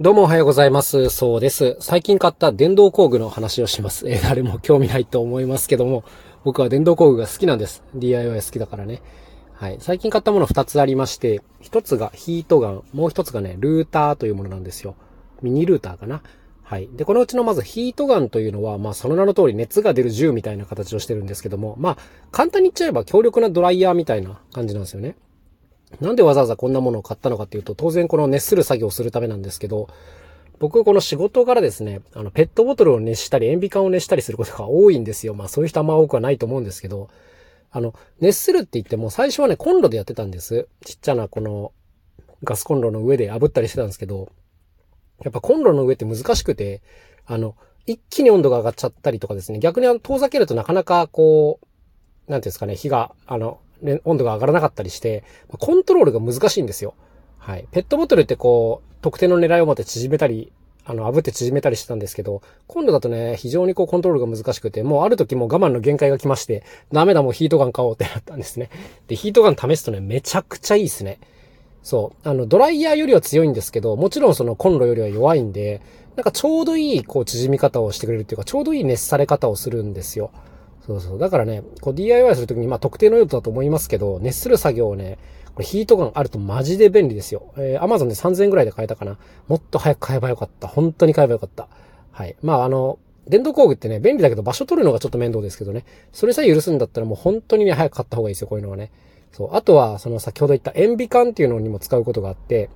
どうもおはようございます。そうです。最近買った電動工具の話をします。え、誰も興味ないと思いますけども、僕は電動工具が好きなんです。DIY 好きだからね。はい。最近買ったもの2つありまして、1つがヒートガン、もう1つがね、ルーターというものなんですよ。ミニルーターかな。はい。で、このうちのまずヒートガンというのは、まあその名の通り熱が出る銃みたいな形をしてるんですけども、まあ簡単に言っちゃえば強力なドライヤーみたいな感じなんですよね。なんでわざわざこんなものを買ったのかっていうと、当然この熱する作業をするためなんですけど、僕この仕事からですね、あの、ペットボトルを熱したり、塩ビ管を熱したりすることが多いんですよ。まあそういう人あんま多くはないと思うんですけど、あの、熱するって言っても最初はね、コンロでやってたんです。ちっちゃなこのガスコンロの上で炙ったりしてたんですけど、やっぱコンロの上って難しくて、あの、一気に温度が上がっちゃったりとかですね、逆に遠ざけるとなかなかこう、なんていうんですかね、火が、あの、温度が上がらなかったりして、コントロールが難しいんですよ。はい。ペットボトルってこう、特定の狙いを持って縮めたり、あの、炙って縮めたりしてたんですけど、今度だとね、非常にこうコントロールが難しくて、もうある時もう我慢の限界が来まして、ダメだもうヒートガン買おうってなったんですね。で、ヒートガン試すとね、めちゃくちゃいいですね。そう。あの、ドライヤーよりは強いんですけど、もちろんそのコンロよりは弱いんで、なんかちょうどいい、こう、縮み方をしてくれるっていうか、ちょうどいい熱され方をするんですよ。そうそう。だからね、こう DIY するときに、まあ特定の用途だと思いますけど、熱する作業をね、これヒートガンあるとマジで便利ですよ。えー、Amazon で3000円ぐらいで買えたかな。もっと早く買えばよかった。本当に買えばよかった。はい。まああの、電動工具ってね、便利だけど場所取るのがちょっと面倒ですけどね。それさえ許すんだったらもう本当にね、早く買った方がいいですよ、こういうのはね。そう。あとは、その先ほど言った塩ビ管っていうのにも使うことがあって、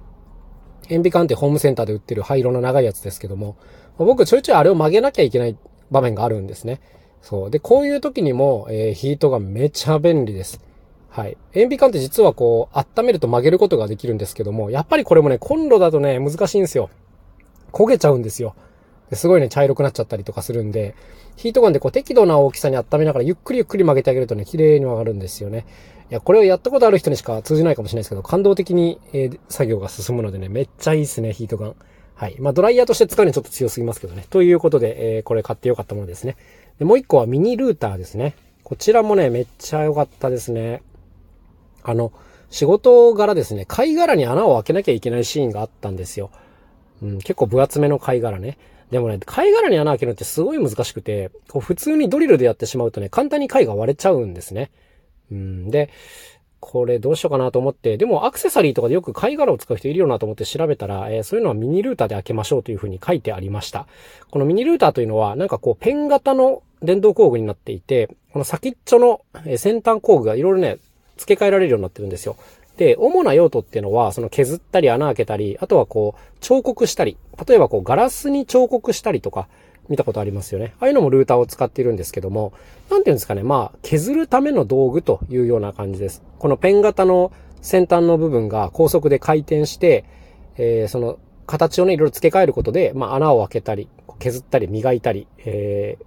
塩ビ管ってホームセンターで売ってる灰色の長いやつですけども、僕ちょいちょいあれを曲げなきゃいけない場面があるんですね。そう。で、こういう時にも、えー、ヒートがめちゃ便利です。はい。塩ビ管って実はこう、温めると曲げることができるんですけども、やっぱりこれもね、コンロだとね、難しいんですよ。焦げちゃうんですよ。すごいね、茶色くなっちゃったりとかするんで、ヒートガンでこう適度な大きさに温めながらゆっくりゆっくり曲げてあげるとね、綺麗に曲がるんですよね。いや、これをやったことある人にしか通じないかもしれないですけど、感動的に、えー、作業が進むのでね、めっちゃいいっすね、ヒートガン。はい。まあ、ドライヤーとして使うにはちょっと強すぎますけどね。ということで、えー、これ買ってよかったものですね。で、もう一個はミニルーターですね。こちらもね、めっちゃ良かったですね。あの、仕事柄ですね、貝殻に穴を開けなきゃいけないシーンがあったんですよ。うん、結構分厚めの貝殻ね。でもね、貝殻に穴開けるのってすごい難しくて、こう普通にドリルでやってしまうとね、簡単に貝が割れちゃうんですね。うん、で、これどうしようかなと思って、でもアクセサリーとかでよく貝殻を使う人いるよなと思って調べたら、えー、そういうのはミニルーターで開けましょうというふうに書いてありました。このミニルーターというのは、なんかこうペン型の電動工具になっていて、この先っちょの先端工具がいろいろね、付け替えられるようになってるんですよ。で、主な用途っていうのは、その削ったり穴開けたり、あとはこう、彫刻したり、例えばこう、ガラスに彫刻したりとか、見たことありますよね。ああいうのもルーターを使っているんですけども、なんていうんですかね、まあ、削るための道具というような感じです。このペン型の先端の部分が高速で回転して、えー、その形をね、いろいろ付け替えることで、まあ、穴を開けたり、削ったり、磨いたり、えー、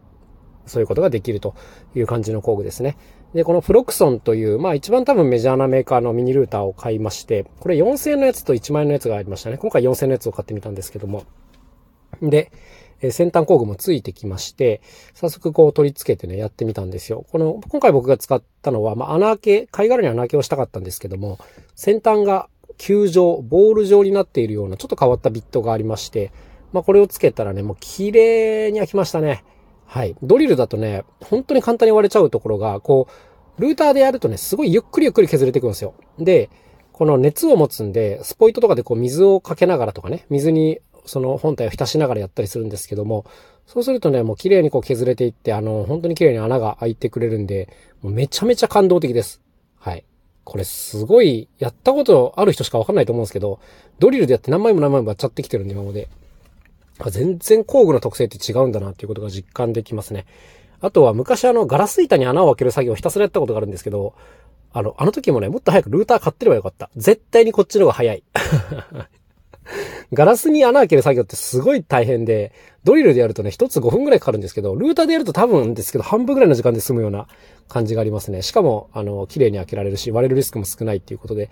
そういうことができるという感じの工具ですね。で、このフロクソンという、まあ一番多分メジャーなメーカーのミニルーターを買いまして、これ4000円のやつと1万円のやつがありましたね。今回4000円のやつを買ってみたんですけども。で、先端工具もついてきまして、早速こう取り付けてね、やってみたんですよ。この、今回僕が使ったのは、まあ、穴開け、貝殻に穴開けをしたかったんですけども、先端が球状、ボール状になっているような、ちょっと変わったビットがありまして、まあ、これをつけたらね、もう綺麗に開きましたね。はい。ドリルだとね、本当に簡単に割れちゃうところが、こう、ルーターでやるとね、すごいゆっくりゆっくり削れていくんですよ。で、この熱を持つんで、スポイトとかでこう水をかけながらとかね、水にその本体を浸しながらやったりするんですけども、そうするとね、もう綺麗にこう削れていって、あの、本当に綺麗に穴が開いてくれるんで、もうめちゃめちゃ感動的です。はい。これすごい、やったことある人しかわかんないと思うんですけど、ドリルでやって何枚も何枚もやっちゃってきてるんで、今まで。全然工具の特性って違うんだなっていうことが実感できますね。あとは昔あの、ガラス板に穴を開ける作業をひたすらやったことがあるんですけど、あの、あの時もね、もっと早くルーター買ってればよかった。絶対にこっちの方が早い。ガラスに穴開ける作業ってすごい大変で、ドリルでやるとね、一つ5分ぐらいかかるんですけど、ルーターでやると多分ですけど、半分ぐらいの時間で済むような感じがありますね。しかも、あの、綺麗に開けられるし、割れるリスクも少ないっていうことで、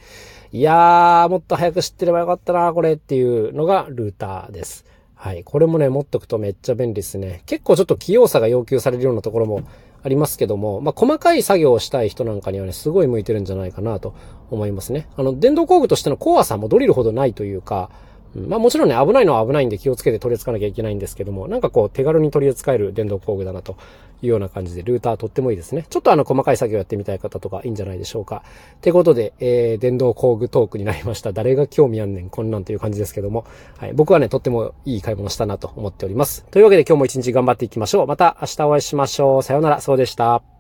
いやー、もっと早く知ってればよかったな、これっていうのがルーターです。はい。これもね、持っとくとめっちゃ便利ですね。結構ちょっと器用さが要求されるようなところもありますけども、まあ、細かい作業をしたい人なんかにはね、すごい向いてるんじゃないかなと思いますね。あの、電動工具としての怖さもドリルほどないというか、まあもちろんね、危ないのは危ないんで気をつけて取り扱わなきゃいけないんですけども、なんかこう手軽に取り扱える電動工具だなというような感じで、ルーターとってもいいですね。ちょっとあの細かい作業やってみたい方とかいいんじゃないでしょうか。ってことで、えー、電動工具トークになりました。誰が興味あんねん、こんなんという感じですけども、はい、僕はね、とってもいい買い物したなと思っております。というわけで今日も一日頑張っていきましょう。また明日お会いしましょう。さようなら、そうでした。